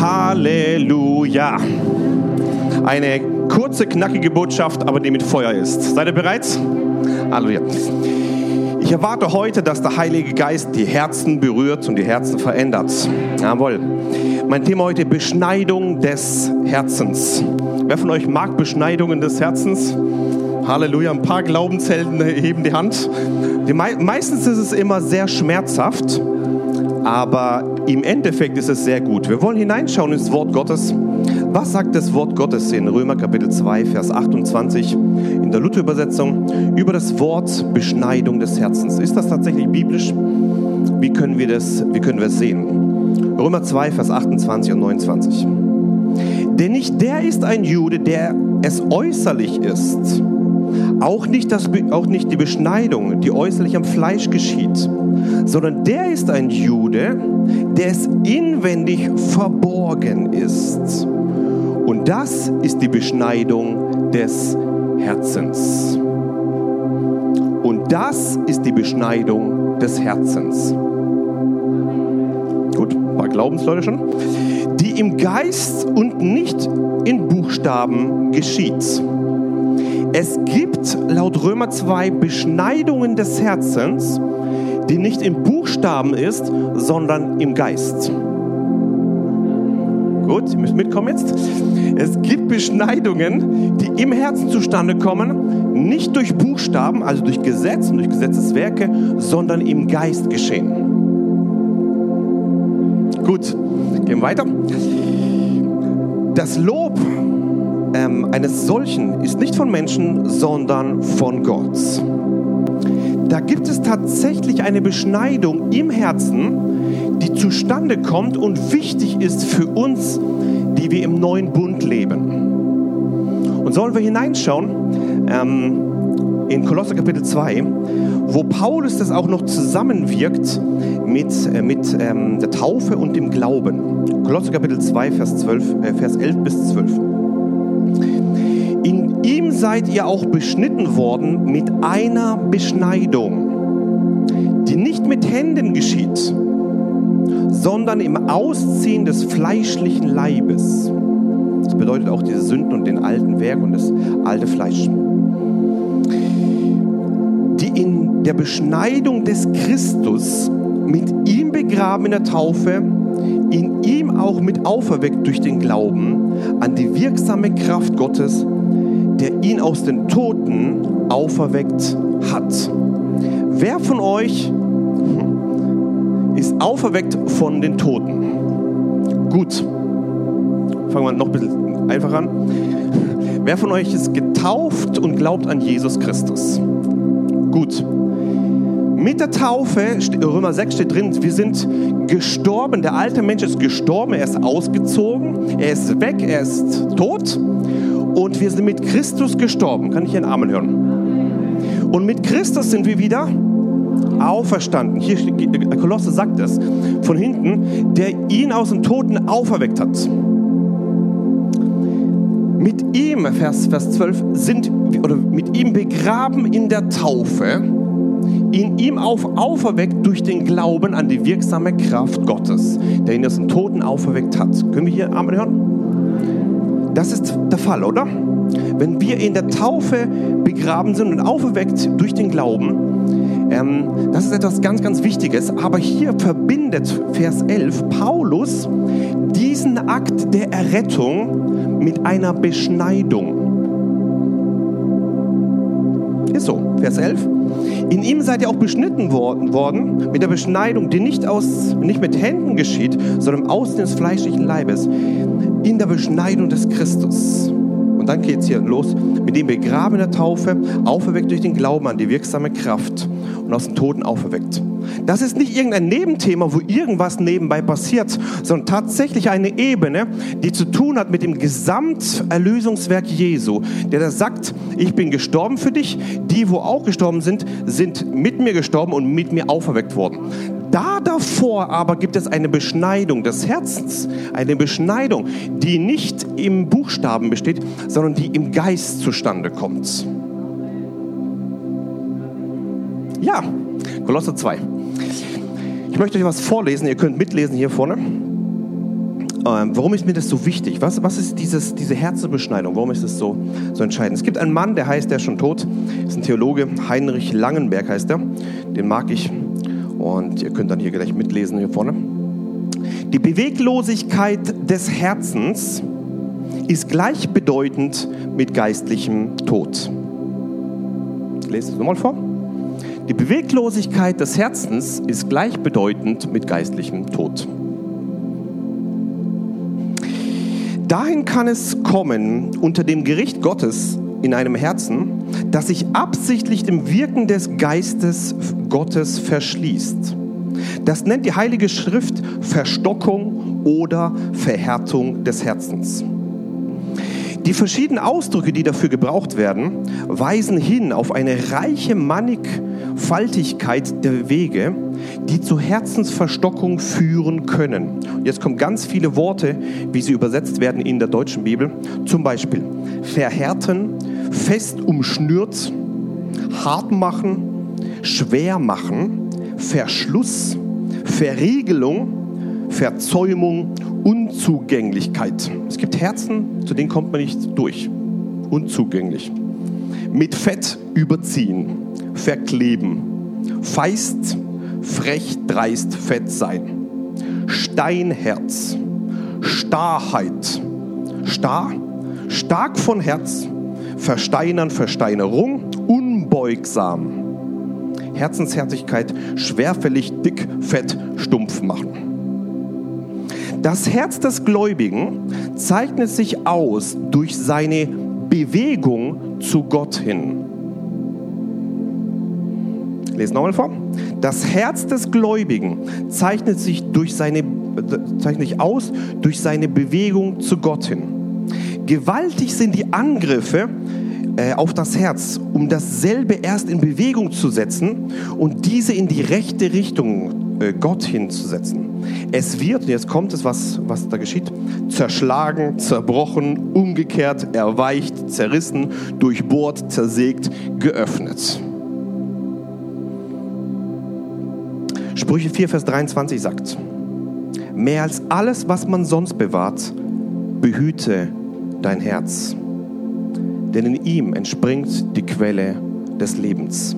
Halleluja. Eine kurze, knackige Botschaft, aber die mit Feuer ist. Seid ihr bereit? Halleluja. Ich erwarte heute, dass der Heilige Geist die Herzen berührt und die Herzen verändert. Jawohl. Mein Thema heute Beschneidung des Herzens. Wer von euch mag Beschneidungen des Herzens? Halleluja. Ein paar Glaubenshelden heben die Hand. Die mei meistens ist es immer sehr schmerzhaft, aber im Endeffekt ist es sehr gut. Wir wollen hineinschauen ins Wort Gottes. Was sagt das Wort Gottes in Römer Kapitel 2, Vers 28 in der Luther-Übersetzung über das Wort Beschneidung des Herzens? Ist das tatsächlich biblisch? Wie können wir das, wie können wir es sehen? Römer 2, Vers 28 und 29. Denn nicht der ist ein Jude, der es äußerlich ist. Auch nicht, das, auch nicht die Beschneidung, die äußerlich am Fleisch geschieht, sondern der ist ein Jude, der es inwendig verborgen ist. Und das ist die Beschneidung des Herzens. Und das ist die Beschneidung des Herzens. Gut, ein paar Glaubensleute schon. Die im Geist und nicht in Buchstaben geschieht. Es gibt laut Römer 2 Beschneidungen des Herzens, die nicht im Buchstaben ist, sondern im Geist. Gut, ihr müsst mitkommen jetzt. Es gibt Beschneidungen, die im Herzen zustande kommen, nicht durch Buchstaben, also durch Gesetz und durch Gesetzeswerke, sondern im Geist geschehen. Gut, gehen wir weiter. Das Lob ähm, eines solchen ist nicht von Menschen, sondern von Gott. Da gibt es tatsächlich eine Beschneidung im Herzen, die zustande kommt und wichtig ist für uns, die wir im neuen Bund leben. Und sollen wir hineinschauen ähm, in Kolosser Kapitel 2, wo Paulus das auch noch zusammenwirkt mit, äh, mit ähm, der Taufe und dem Glauben. Kolosser Kapitel 2, Vers, 12, äh, Vers 11 bis 12. Seid ihr auch beschnitten worden mit einer Beschneidung, die nicht mit Händen geschieht, sondern im Ausziehen des fleischlichen Leibes. Das bedeutet auch diese Sünden und den alten Werk und das alte Fleisch. Die in der Beschneidung des Christus mit ihm begraben in der Taufe, in ihm auch mit auferweckt durch den Glauben an die wirksame Kraft Gottes, der ihn aus den Toten auferweckt hat. Wer von euch ist auferweckt von den Toten. Gut. Fangen wir noch ein bisschen einfach an. Wer von euch ist getauft und glaubt an Jesus Christus? Gut. Mit der Taufe, Römer 6 steht drin, wir sind gestorben. Der alte Mensch ist gestorben, er ist ausgezogen, er ist weg, er ist tot. Und wir sind mit Christus gestorben. Kann ich Ihren Amen hören? Und mit Christus sind wir wieder auferstanden. Hier, Kolosse sagt es von hinten, der ihn aus dem Toten auferweckt hat. Mit ihm, Vers, Vers 12, sind, oder mit ihm begraben in der Taufe, in ihm auf, auferweckt durch den Glauben an die wirksame Kraft Gottes, der ihn aus dem Toten auferweckt hat. Können wir hier Amen hören? Das ist der Fall, oder? Wenn wir in der Taufe begraben sind und auferweckt durch den Glauben, ähm, das ist etwas ganz, ganz Wichtiges. Aber hier verbindet Vers 11 Paulus diesen Akt der Errettung mit einer Beschneidung. Ist so, Vers 11. In ihm seid ihr auch beschnitten worden, mit der Beschneidung, die nicht, aus, nicht mit Händen geschieht, sondern aus des fleischlichen Leibes, in der Beschneidung des Christus. Und dann geht es hier los, mit dem begraben der Taufe, auferweckt durch den Glauben an die wirksame Kraft und aus den Toten auferweckt. Das ist nicht irgendein Nebenthema, wo irgendwas nebenbei passiert, sondern tatsächlich eine Ebene, die zu tun hat mit dem Gesamterlösungswerk Jesu, der da sagt, ich bin gestorben für dich, die, wo auch gestorben sind, sind mit mir gestorben und mit mir auferweckt worden. Da davor aber gibt es eine Beschneidung des Herzens, eine Beschneidung, die nicht im Buchstaben besteht, sondern die im Geist zustande kommt. Ja, Kolosser 2. Ich möchte euch was vorlesen, ihr könnt mitlesen hier vorne. ähm, warum ist mir das so wichtig? Was, was ist dieses, diese Herzensbeschneidung? Warum ist das so, so entscheidend? Es gibt einen Mann, der heißt, der ist schon tot, ist ein Theologe, Heinrich Langenberg heißt er. Den mag ich. Und ihr könnt dann hier gleich mitlesen hier vorne. Die Beweglosigkeit des Herzens ist gleichbedeutend mit geistlichem Tod. Ich lese es nochmal vor. Die Beweglosigkeit des Herzens ist gleichbedeutend mit geistlichem Tod. Dahin kann es kommen unter dem Gericht Gottes in einem Herzen, das sich absichtlich dem Wirken des Geistes Gottes verschließt. Das nennt die Heilige Schrift Verstockung oder Verhärtung des Herzens. Die verschiedenen Ausdrücke, die dafür gebraucht werden, weisen hin auf eine reiche Mannigfaltigkeit der Wege, die zu Herzensverstockung führen können. Jetzt kommen ganz viele Worte, wie sie übersetzt werden in der deutschen Bibel. Zum Beispiel verhärten, fest umschnürt, hart machen, schwer machen, Verschluss, Verriegelung, Verzäumung, Unzugänglichkeit. Es gibt Herzen, zu denen kommt man nicht durch. Unzugänglich. Mit Fett überziehen, verkleben, feist, frech, dreist, fett sein. Steinherz, Starrheit, starr, stark von Herz, versteinern, Versteinerung, unbeugsam. Herzensherzigkeit, schwerfällig, dick, fett, stumpf machen. Das Herz des Gläubigen zeichnet sich aus durch seine Bewegung zu Gott hin. Lesen nochmal vor. Das Herz des Gläubigen zeichnet sich, durch seine, zeichnet sich aus durch seine Bewegung zu Gott hin. Gewaltig sind die Angriffe äh, auf das Herz, um dasselbe erst in Bewegung zu setzen und diese in die rechte Richtung äh, Gott hinzusetzen. Es wird, jetzt kommt es, was, was da geschieht, zerschlagen, zerbrochen, umgekehrt, erweicht, zerrissen, durchbohrt, zersägt, geöffnet. Sprüche 4, Vers 23 sagt, mehr als alles, was man sonst bewahrt, behüte dein Herz, denn in ihm entspringt die Quelle des Lebens.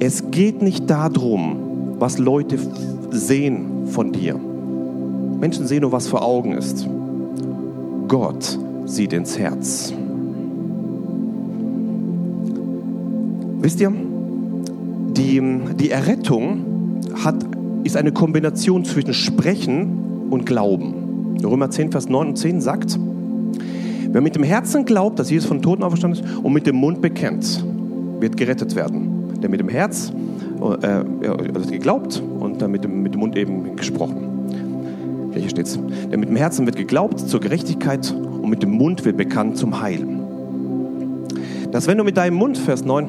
Es geht nicht darum, was Leute sehen von dir. Menschen sehen nur, was vor Augen ist. Gott sieht ins Herz. Wisst ihr, die, die Errettung hat, ist eine Kombination zwischen Sprechen und Glauben. Römer 10, Vers 9 und 10 sagt, wer mit dem Herzen glaubt, dass Jesus von Toten auferstanden ist und mit dem Mund bekennt, wird gerettet werden der mit dem Herz äh, also geglaubt und dann mit dem, mit dem Mund eben gesprochen. Hier steht es. Der mit dem Herzen wird geglaubt zur Gerechtigkeit und mit dem Mund wird bekannt zum Heil. Dass wenn du mit deinem Mund, Vers 9,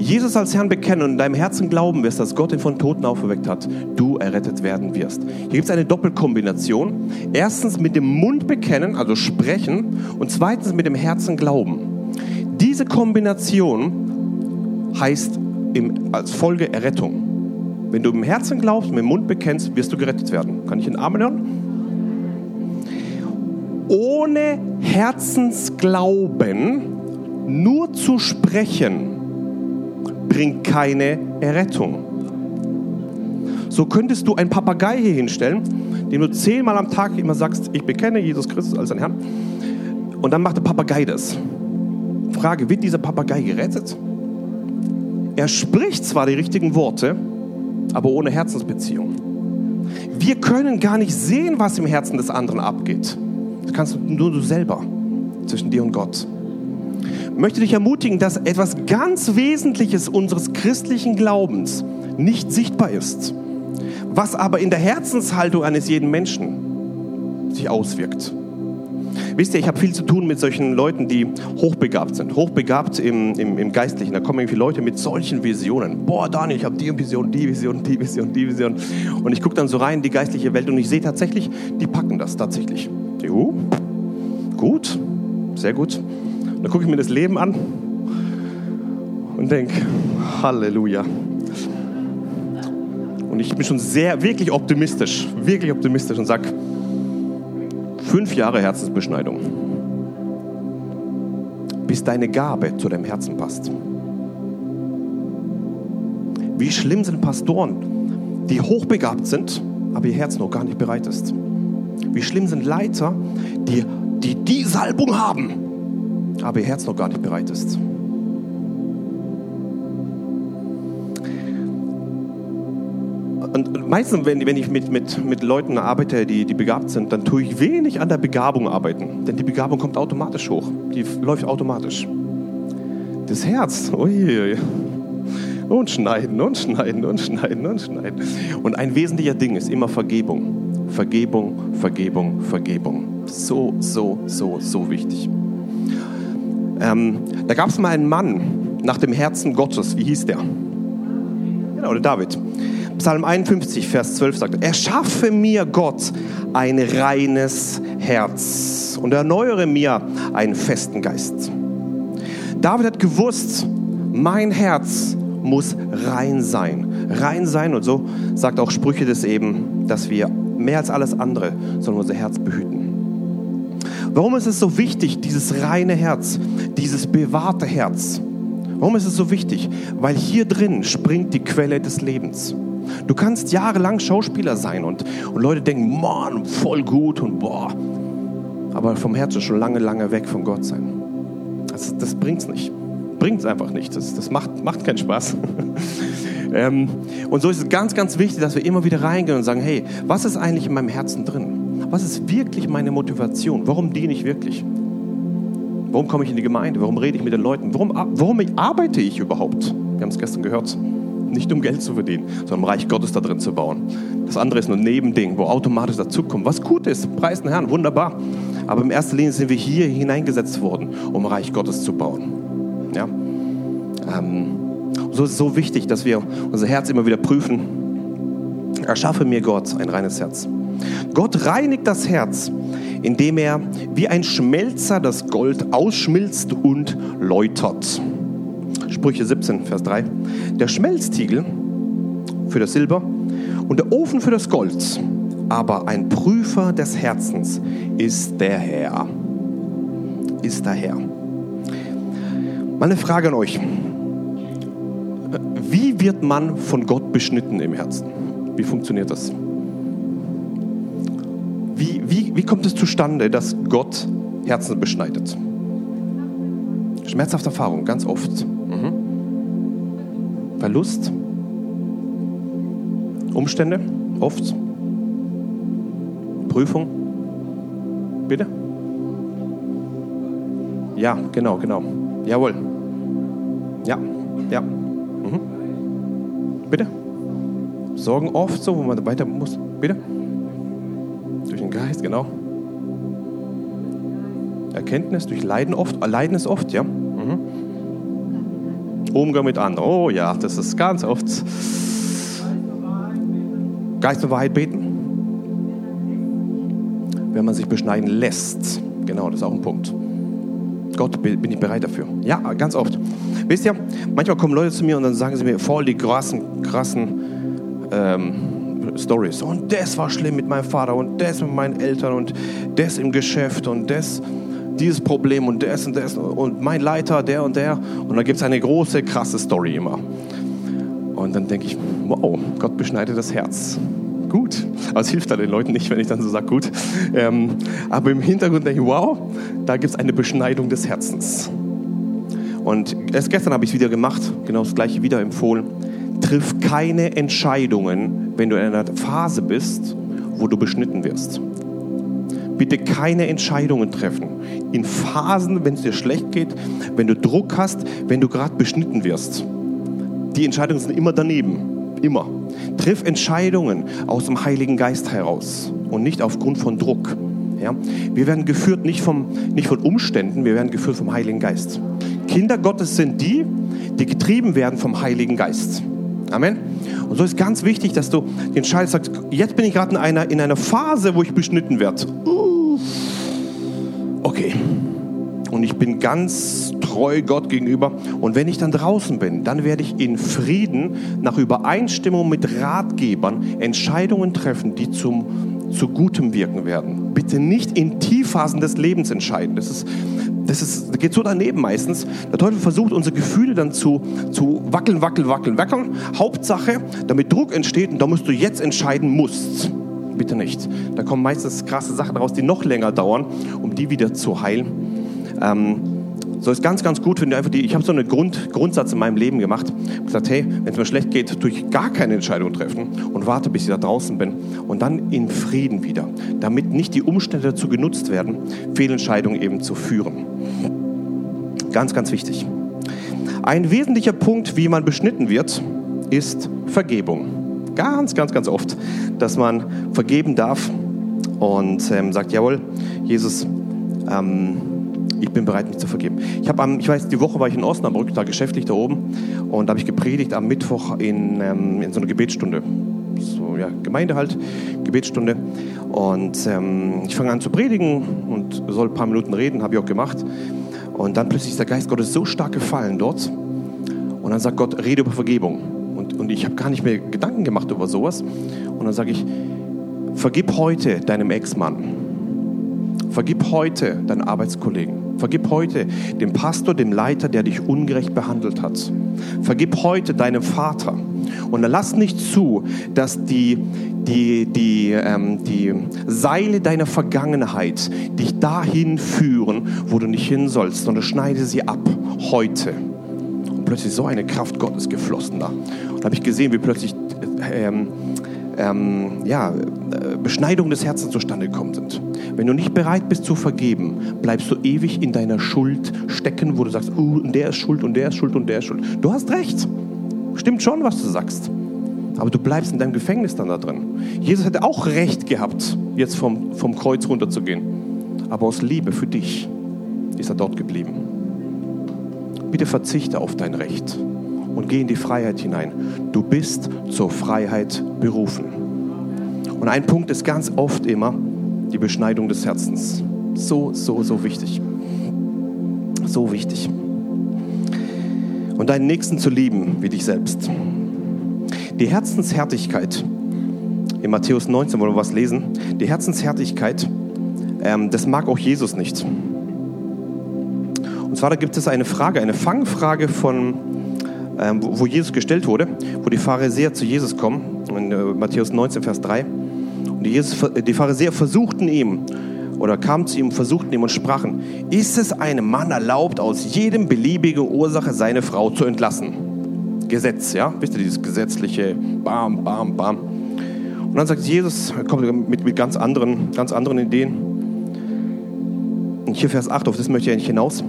Jesus als Herrn bekennen und in deinem Herzen glauben wirst, dass Gott ihn von Toten auferweckt hat, du errettet werden wirst. Hier gibt es eine Doppelkombination. Erstens mit dem Mund bekennen, also sprechen, und zweitens mit dem Herzen glauben. Diese Kombination heißt im, als Folge Errettung. Wenn du im Herzen glaubst, mit dem Mund bekennst, wirst du gerettet werden. Kann ich einen Amen hören? Ohne Herzensglauben nur zu sprechen, bringt keine Errettung. So könntest du einen Papagei hier hinstellen, dem du zehnmal am Tag immer sagst, ich bekenne Jesus Christus als dein Herrn. Und dann macht der Papagei das. Frage, wird dieser Papagei gerettet? Er spricht zwar die richtigen Worte, aber ohne Herzensbeziehung. Wir können gar nicht sehen, was im Herzen des anderen abgeht. Das kannst nur du selber zwischen dir und Gott. Möchte dich ermutigen, dass etwas ganz Wesentliches unseres christlichen Glaubens nicht sichtbar ist, was aber in der Herzenshaltung eines jeden Menschen sich auswirkt. Wisst ihr, ich habe viel zu tun mit solchen Leuten, die hochbegabt sind. Hochbegabt im, im, im Geistlichen. Da kommen irgendwie Leute mit solchen Visionen. Boah, Daniel, ich habe die Vision, die Vision, die Vision, die Vision. Und ich gucke dann so rein in die geistliche Welt und ich sehe tatsächlich, die packen das tatsächlich. Juhu, gut, sehr gut. Dann gucke ich mir das Leben an und denke, Halleluja. Und ich bin schon sehr, wirklich optimistisch, wirklich optimistisch und sage, fünf Jahre Herzensbeschneidung, bis deine Gabe zu deinem Herzen passt. Wie schlimm sind Pastoren, die hochbegabt sind, aber ihr Herz noch gar nicht bereit ist. Wie schlimm sind Leiter, die die, die Salbung haben, aber ihr Herz noch gar nicht bereit ist. Und meistens, wenn, wenn ich mit, mit, mit Leuten arbeite, die, die begabt sind, dann tue ich wenig an der Begabung arbeiten. Denn die Begabung kommt automatisch hoch. Die läuft automatisch. Das Herz, uiuiui. Und schneiden und schneiden und schneiden und schneiden. Und ein wesentlicher Ding ist immer Vergebung. Vergebung, Vergebung, Vergebung. So, so, so, so wichtig. Ähm, da gab es mal einen Mann nach dem Herzen Gottes. Wie hieß der? Genau, der David. Psalm 51, Vers 12 sagt, erschaffe mir Gott ein reines Herz und erneuere mir einen festen Geist. David hat gewusst, mein Herz muss rein sein. Rein sein und so sagt auch Sprüche des eben, dass wir mehr als alles andere sollen unser Herz behüten. Warum ist es so wichtig, dieses reine Herz, dieses bewahrte Herz? Warum ist es so wichtig? Weil hier drin springt die Quelle des Lebens. Du kannst jahrelang Schauspieler sein und, und Leute denken, Mann, voll gut und boah. Aber vom Herzen schon lange, lange weg von Gott sein. Das, das es nicht. Bringt es einfach nicht. Das, das macht, macht keinen Spaß. ähm, und so ist es ganz, ganz wichtig, dass wir immer wieder reingehen und sagen, hey, was ist eigentlich in meinem Herzen drin? Was ist wirklich meine Motivation? Warum diene ich wirklich? Warum komme ich in die Gemeinde? Warum rede ich mit den Leuten? Warum, warum arbeite ich überhaupt? Wir haben es gestern gehört nicht um Geld zu verdienen, sondern um Reich Gottes da drin zu bauen. Das andere ist nur ein Nebending, wo automatisch dazukommt. Was gut ist, preis den Herrn, wunderbar. Aber in erster Linie sind wir hier hineingesetzt worden, um Reich Gottes zu bauen. Ja? Ähm, so ist es so wichtig, dass wir unser Herz immer wieder prüfen. Erschaffe mir Gott ein reines Herz. Gott reinigt das Herz, indem er wie ein Schmelzer das Gold ausschmilzt und läutert. Sprüche 17, Vers 3. Der Schmelztiegel für das Silber und der Ofen für das Gold, aber ein Prüfer des Herzens ist der Herr. Ist der Herr. Meine Frage an euch. Wie wird man von Gott beschnitten im Herzen? Wie funktioniert das? Wie, wie, wie kommt es zustande, dass Gott Herzen beschneidet? Schmerzhafte Erfahrung, ganz oft. Verlust, Umstände, oft, Prüfung. Bitte? Ja, genau, genau. Jawohl. Ja, ja. Mhm. Bitte? Sorgen oft so, wo man weiter muss. Bitte? Genau. Erkenntnis durch Leiden oft. Leiden ist oft, ja. Umgang mit anderen. Oh ja, das ist ganz oft. Geist und Wahrheit beten. Wenn man sich beschneiden lässt. Genau, das ist auch ein Punkt. Gott, bin ich bereit dafür? Ja, ganz oft. Wisst ihr, manchmal kommen Leute zu mir und dann sagen sie mir voll die krassen, krassen ähm, Stories. Und das war schlimm mit meinem Vater und das mit meinen Eltern und das im Geschäft und das dieses Problem und das und das und mein Leiter, der und der. Und dann gibt es eine große, krasse Story immer. Und dann denke ich, wow, Gott beschneidet das Herz. Gut. Aber es hilft da den Leuten nicht, wenn ich dann so sage, gut. Ähm, aber im Hintergrund denke ich, wow, da gibt es eine Beschneidung des Herzens. Und erst gestern habe ich es wieder gemacht, genau das gleiche wieder empfohlen. Triff keine Entscheidungen, wenn du in einer Phase bist, wo du beschnitten wirst bitte keine Entscheidungen treffen. In Phasen, wenn es dir schlecht geht, wenn du Druck hast, wenn du gerade beschnitten wirst. Die Entscheidungen sind immer daneben. Immer. Triff Entscheidungen aus dem Heiligen Geist heraus und nicht aufgrund von Druck. Ja? Wir werden geführt nicht, vom, nicht von Umständen, wir werden geführt vom Heiligen Geist. Kinder Gottes sind die, die getrieben werden vom Heiligen Geist. Amen. Und so ist ganz wichtig, dass du den entscheidest, sagst, jetzt bin ich gerade in einer, in einer Phase, wo ich beschnitten werde. Okay, und ich bin ganz treu Gott gegenüber. Und wenn ich dann draußen bin, dann werde ich in Frieden nach Übereinstimmung mit Ratgebern Entscheidungen treffen, die zum zu Gutem wirken werden. Bitte nicht in Tiefphasen des Lebens entscheiden. Das ist, das ist, geht so daneben meistens. Der Teufel versucht, unsere Gefühle dann zu, zu wackeln, wackeln, wackeln, wackeln. Hauptsache, damit Druck entsteht und da musst du jetzt entscheiden musst. Bitte nicht. Da kommen meistens krasse Sachen raus, die noch länger dauern, um die wieder zu heilen. Ähm, so ist ganz, ganz gut, wenn du einfach die, ich habe so einen Grund, Grundsatz in meinem Leben gemacht. Ich habe gesagt, hey, wenn es mir schlecht geht, tue ich gar keine Entscheidung treffen und warte, bis ich da draußen bin und dann in Frieden wieder, damit nicht die Umstände dazu genutzt werden, Fehlentscheidungen eben zu führen. Ganz, ganz wichtig. Ein wesentlicher Punkt, wie man beschnitten wird, ist Vergebung. Ganz, ganz, ganz oft, dass man vergeben darf und ähm, sagt, jawohl, Jesus, ähm, ich bin bereit, mich zu vergeben. Ich habe am, ich weiß, die Woche war ich in Osnabrück, da geschäftlich da oben, und da habe ich gepredigt am Mittwoch in, ähm, in so einer Gebetsstunde. So, ja, Gemeinde halt, Gebetsstunde. Und ähm, ich fange an zu predigen und soll ein paar Minuten reden, habe ich auch gemacht. Und dann plötzlich ist der Geist Gottes so stark gefallen dort. Und dann sagt Gott, rede über Vergebung. Und, und ich habe gar nicht mehr Gedanken gemacht über sowas. Und dann sage ich, vergib heute deinem Ex-Mann. Vergib heute deinen Arbeitskollegen. Vergib heute dem Pastor, dem Leiter, der dich ungerecht behandelt hat. Vergib heute deinem Vater. Und lass nicht zu, dass die, die, die, ähm, die Seile deiner Vergangenheit dich dahin führen, wo du nicht hin sollst, sondern schneide sie ab heute. Und plötzlich so eine Kraft Gottes geflossen da. Und da habe ich gesehen, wie plötzlich ähm, ähm, ja, äh, Beschneidungen des Herzens zustande gekommen sind. Wenn du nicht bereit bist zu vergeben, bleibst du ewig in deiner Schuld stecken, wo du sagst, uh, der ist schuld und der ist schuld und der ist schuld. Du hast recht. Stimmt schon, was du sagst. Aber du bleibst in deinem Gefängnis dann da drin. Jesus hätte auch recht gehabt, jetzt vom, vom Kreuz runterzugehen. Aber aus Liebe für dich ist er dort geblieben. Bitte verzichte auf dein Recht und geh in die Freiheit hinein. Du bist zur Freiheit berufen. Und ein Punkt ist ganz oft immer die Beschneidung des Herzens. So, so, so wichtig. So wichtig. Und deinen Nächsten zu lieben wie dich selbst. Die Herzenshärtigkeit, in Matthäus 19 wollen wir was lesen, die Herzenshärtigkeit, ähm, das mag auch Jesus nicht. Und zwar da gibt es eine Frage, eine Fangfrage von ähm, wo Jesus gestellt wurde, wo die Pharisäer zu Jesus kommen, in äh, Matthäus 19, Vers 3. Die, Jesus, die Pharisäer versuchten ihm, oder kamen zu ihm versuchten ihm und sprachen, ist es einem Mann erlaubt, aus jedem beliebigen Ursache seine Frau zu entlassen? Gesetz, ja? Wisst ihr, dieses gesetzliche Bam, Bam, Bam. Und dann sagt Jesus, kommt mit, mit ganz, anderen, ganz anderen Ideen. Und hier Vers 8, auf das möchte ich eigentlich hinaus.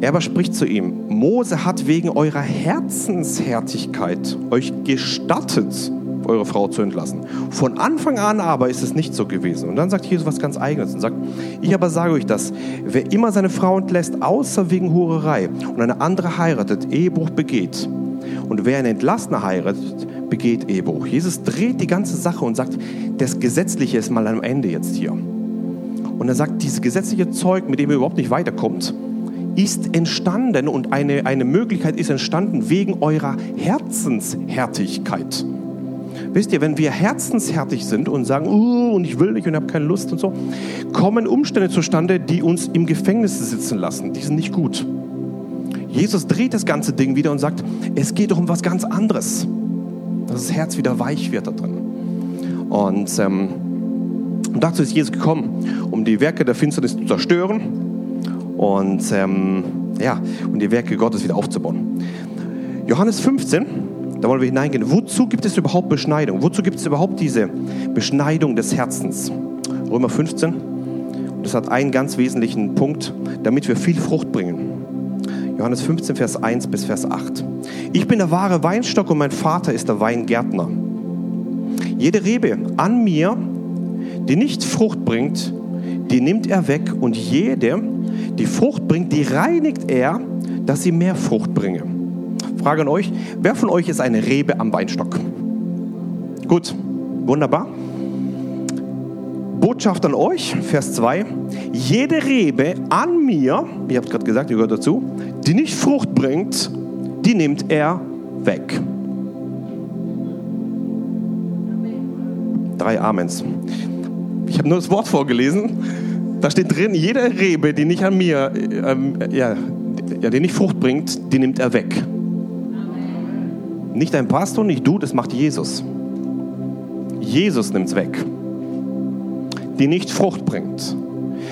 Er aber spricht zu ihm, Mose hat wegen eurer Herzenshärtigkeit euch gestattet, eure Frau zu entlassen. Von Anfang an aber ist es nicht so gewesen. Und dann sagt Jesus was ganz Eigenes und sagt, ich aber sage euch das, wer immer seine Frau entlässt, außer wegen Hurerei und eine andere heiratet, Ehebruch begeht. Und wer eine Entlassene heiratet, begeht Ehebruch. Jesus dreht die ganze Sache und sagt, das Gesetzliche ist mal am Ende jetzt hier. Und er sagt, dieses gesetzliche Zeug, mit dem ihr überhaupt nicht weiterkommt, ist entstanden und eine, eine Möglichkeit ist entstanden wegen eurer Herzenshärtigkeit. Wisst ihr, wenn wir herzenshärtig sind und sagen, uh, und ich will nicht und habe keine Lust und so, kommen Umstände zustande, die uns im Gefängnis sitzen lassen. Die sind nicht gut. Jesus dreht das ganze Ding wieder und sagt, es geht doch um was ganz anderes. Dass das Herz wieder weich wird da drin. Und, ähm, dazu ist Jesus gekommen, um die Werke der Finsternis zu zerstören und, ähm, ja, und die Werke Gottes wieder aufzubauen. Johannes 15, da wollen wir hineingehen. Wozu gibt es überhaupt Beschneidung? Wozu gibt es überhaupt diese Beschneidung des Herzens? Römer 15. Das hat einen ganz wesentlichen Punkt, damit wir viel Frucht bringen. Johannes 15, Vers 1 bis Vers 8. Ich bin der wahre Weinstock und mein Vater ist der Weingärtner. Jede Rebe an mir, die nicht Frucht bringt, die nimmt er weg und jede, die Frucht bringt, die reinigt er, dass sie mehr Frucht bringe. Frage an euch, wer von euch ist eine Rebe am Weinstock? Gut, wunderbar. Botschaft an euch, Vers 2. Jede Rebe an mir, ihr habt gerade gesagt, ihr gehört dazu, die nicht Frucht bringt, die nimmt er weg. Drei Amens. Ich habe nur das Wort vorgelesen. Da steht drin, jede Rebe, die nicht an mir, ähm, ja, ja, die nicht Frucht bringt, die nimmt er weg. Nicht dein Pastor, nicht du, das macht Jesus. Jesus nimmt es weg. Die nicht Frucht bringt.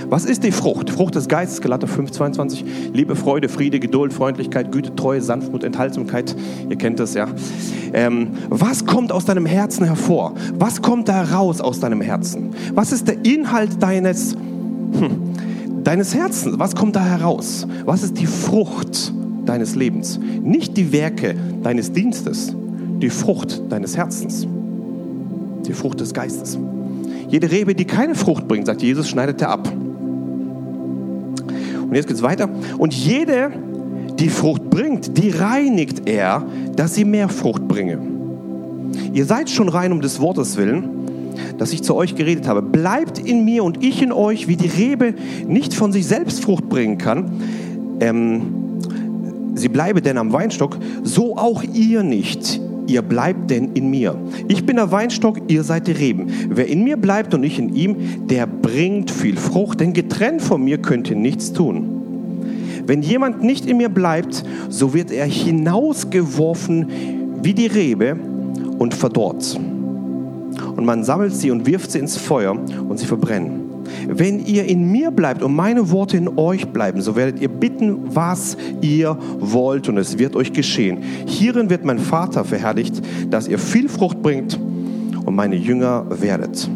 Was ist die Frucht? Frucht des Geistes, Galater 5, 22. Liebe, Freude, Friede, Geduld, Freundlichkeit, Güte, Treue, Sanftmut, Enthaltsamkeit. Ihr kennt das ja. Ähm, was kommt aus deinem Herzen hervor? Was kommt da raus aus deinem Herzen? Was ist der Inhalt deines, hm, deines Herzens? Was kommt da heraus? Was ist die Frucht deines Lebens? Nicht die Werke deines Dienstes, die Frucht deines Herzens. Die Frucht des Geistes. Jede Rebe, die keine Frucht bringt, sagt Jesus, schneidet er ab. Und jetzt geht es weiter. Und jede, die Frucht bringt, die reinigt er, dass sie mehr Frucht bringe. Ihr seid schon rein um des Wortes willen, dass ich zu euch geredet habe. Bleibt in mir und ich in euch, wie die Rebe nicht von sich selbst Frucht bringen kann. Ähm, sie bleibe denn am Weinstock, so auch ihr nicht. Ihr bleibt denn in mir. Ich bin der Weinstock, ihr seid die Reben. Wer in mir bleibt und ich in ihm, der bringt viel Frucht, denn getrennt von mir könnt ihr nichts tun. Wenn jemand nicht in mir bleibt, so wird er hinausgeworfen wie die Rebe und verdorrt. Und man sammelt sie und wirft sie ins Feuer und sie verbrennen. Wenn ihr in mir bleibt und meine Worte in euch bleiben, so werdet ihr bitten, was ihr wollt und es wird euch geschehen. Hierin wird mein Vater verherrlicht, dass ihr viel Frucht bringt und meine Jünger werdet.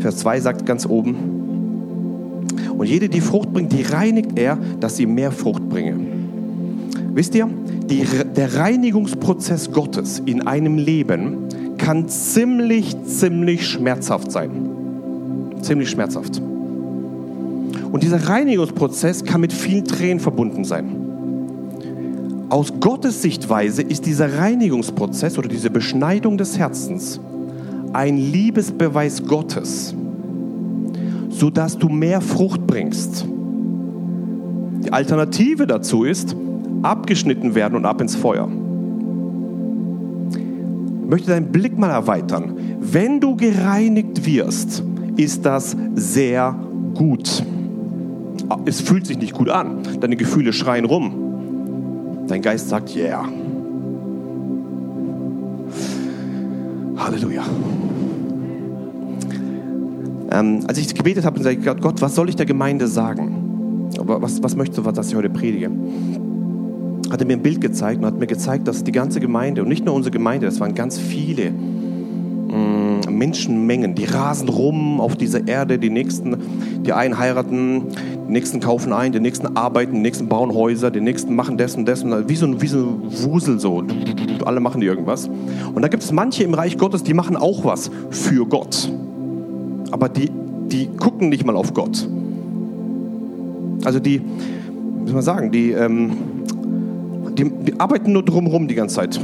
Vers 2 sagt ganz oben, und jede, die Frucht bringt, die reinigt er, dass sie mehr Frucht bringe. Wisst ihr, die, der Reinigungsprozess Gottes in einem Leben kann ziemlich, ziemlich schmerzhaft sein. Ziemlich schmerzhaft. Und dieser Reinigungsprozess kann mit vielen Tränen verbunden sein. Aus Gottes Sichtweise ist dieser Reinigungsprozess oder diese Beschneidung des Herzens ein Liebesbeweis Gottes, sodass du mehr Frucht bringst. Die Alternative dazu ist, abgeschnitten werden und ab ins Feuer. Ich möchte deinen Blick mal erweitern. Wenn du gereinigt wirst, ist das sehr gut es fühlt sich nicht gut an. Deine Gefühle schreien rum. Dein Geist sagt, yeah. Halleluja. Ähm, als ich gebetet habe, sagte ich, Gott, was soll ich der Gemeinde sagen? Was, was möchtest du, dass ich heute predige? Hat er mir ein Bild gezeigt und hat mir gezeigt, dass die ganze Gemeinde und nicht nur unsere Gemeinde, das waren ganz viele Menschenmengen, die rasen rum auf dieser Erde, die nächsten, die einen heiraten, die nächsten kaufen ein, die nächsten arbeiten, die nächsten bauen Häuser, die nächsten machen das und das. Und wie, so, wie so ein Wusel so. Alle machen die irgendwas. Und da gibt es manche im Reich Gottes, die machen auch was für Gott. Aber die, die gucken nicht mal auf Gott. Also die, wie soll man sagen, die, ähm, die, die arbeiten nur drumherum die ganze Zeit.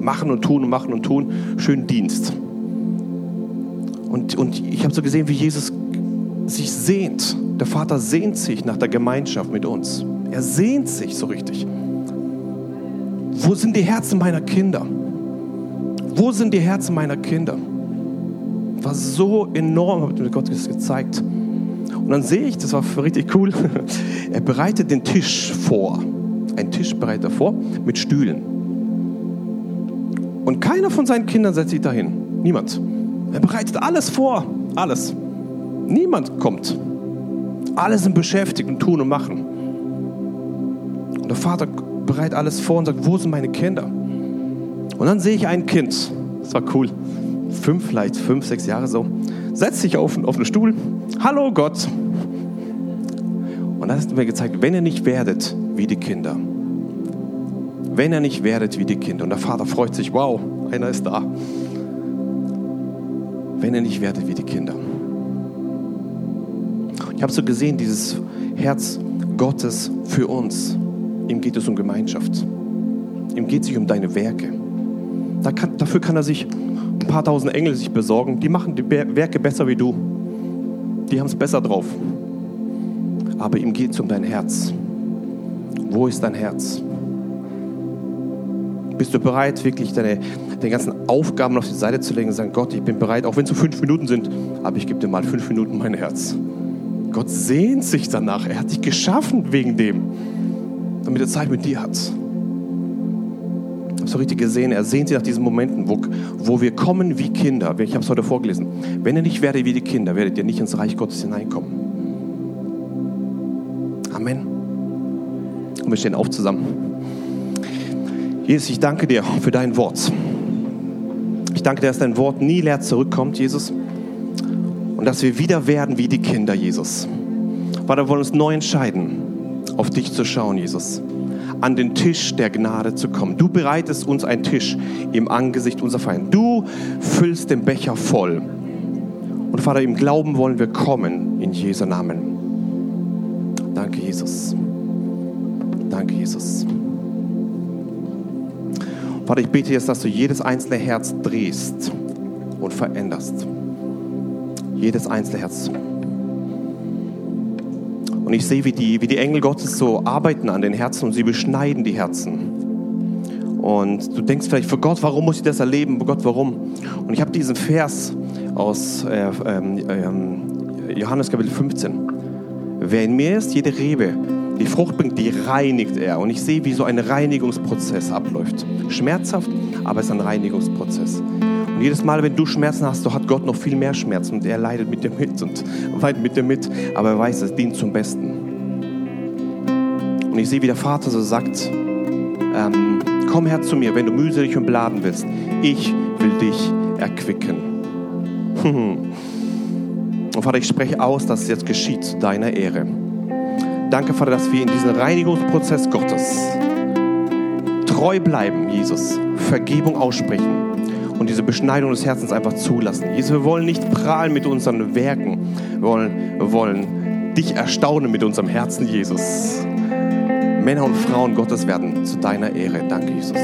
Machen und tun und machen und tun. Schönen Dienst. Und, und ich habe so gesehen, wie Jesus sich sehnt der Vater sehnt sich nach der Gemeinschaft mit uns. Er sehnt sich so richtig. Wo sind die Herzen meiner Kinder? Wo sind die Herzen meiner Kinder? War so enorm, hat mir Gott das gezeigt. Und dann sehe ich, das war richtig cool, er bereitet den Tisch vor. Ein Tisch bereitet er vor mit Stühlen. Und keiner von seinen Kindern setzt sich dahin. Niemand. Er bereitet alles vor. Alles. Niemand kommt. Alle sind beschäftigt und tun und machen. Und der Vater bereitet alles vor und sagt, wo sind meine Kinder? Und dann sehe ich ein Kind, das war cool, fünf, vielleicht fünf, sechs Jahre so, setzt sich auf, auf einen Stuhl, hallo Gott. Und dann hast du mir gezeigt, wenn ihr nicht werdet wie die Kinder, wenn ihr nicht werdet wie die Kinder, und der Vater freut sich, wow, einer ist da, wenn ihr nicht werdet wie die Kinder. Ich habe so gesehen, dieses Herz Gottes für uns. Ihm geht es um Gemeinschaft. Ihm geht es sich um deine Werke. Da kann, dafür kann er sich ein paar tausend Engel sich besorgen. Die machen die Werke besser wie du. die haben es besser drauf. Aber ihm geht es um dein Herz. Wo ist dein Herz? Bist du bereit, wirklich deine, deine ganzen Aufgaben auf die Seite zu legen und sagen, Gott, ich bin bereit, auch wenn es nur fünf Minuten sind, aber ich gebe dir mal fünf Minuten mein Herz. Gott sehnt sich danach. Er hat dich geschaffen wegen dem, damit er Zeit mit dir hat. Ich habe richtig gesehen, er sehnt sich nach diesen Momenten, wo, wo wir kommen wie Kinder. Ich habe es heute vorgelesen. Wenn ihr nicht werdet wie die Kinder, werdet ihr nicht ins Reich Gottes hineinkommen. Amen. Und wir stehen auf zusammen. Jesus, ich danke dir für dein Wort. Ich danke dir, dass dein Wort nie leer zurückkommt, Jesus. Und dass wir wieder werden wie die Kinder, Jesus. Vater, wir wollen uns neu entscheiden, auf dich zu schauen, Jesus. An den Tisch der Gnade zu kommen. Du bereitest uns einen Tisch im Angesicht unserer Feinde. Du füllst den Becher voll. Und Vater, im Glauben wollen wir kommen in Jesu Namen. Danke, Jesus. Danke, Jesus. Vater, ich bete jetzt, dass du jedes einzelne Herz drehst und veränderst. Jedes einzelne Herz. Und ich sehe, wie die, wie die Engel Gottes so arbeiten an den Herzen und sie beschneiden die Herzen. Und du denkst vielleicht, für Gott, warum muss ich das erleben? Für Gott, warum? Und ich habe diesen Vers aus äh, äh, Johannes Kapitel 15. Wer in mir ist, jede Rebe, die Frucht bringt, die reinigt er. Und ich sehe, wie so ein Reinigungsprozess abläuft. Schmerzhaft, aber es ist ein Reinigungsprozess. Und jedes Mal, wenn du Schmerzen hast, so hat Gott noch viel mehr Schmerzen und er leidet mit dir mit und weint mit dir mit, aber er weiß, es dient zum Besten. Und ich sehe, wie der Vater so sagt, ähm, komm her zu mir, wenn du mühselig und beladen bist. Ich will dich erquicken. Und Vater, ich spreche aus, dass es jetzt geschieht zu deiner Ehre. Danke, Vater, dass wir in diesem Reinigungsprozess Gottes treu bleiben, Jesus, Vergebung aussprechen und diese Beschneidung des Herzens einfach zulassen. Jesus, wir wollen nicht prahlen mit unseren Werken, wir wollen, wir wollen dich erstaunen mit unserem Herzen, Jesus. Männer und Frauen Gottes werden zu deiner Ehre. Danke, Jesus.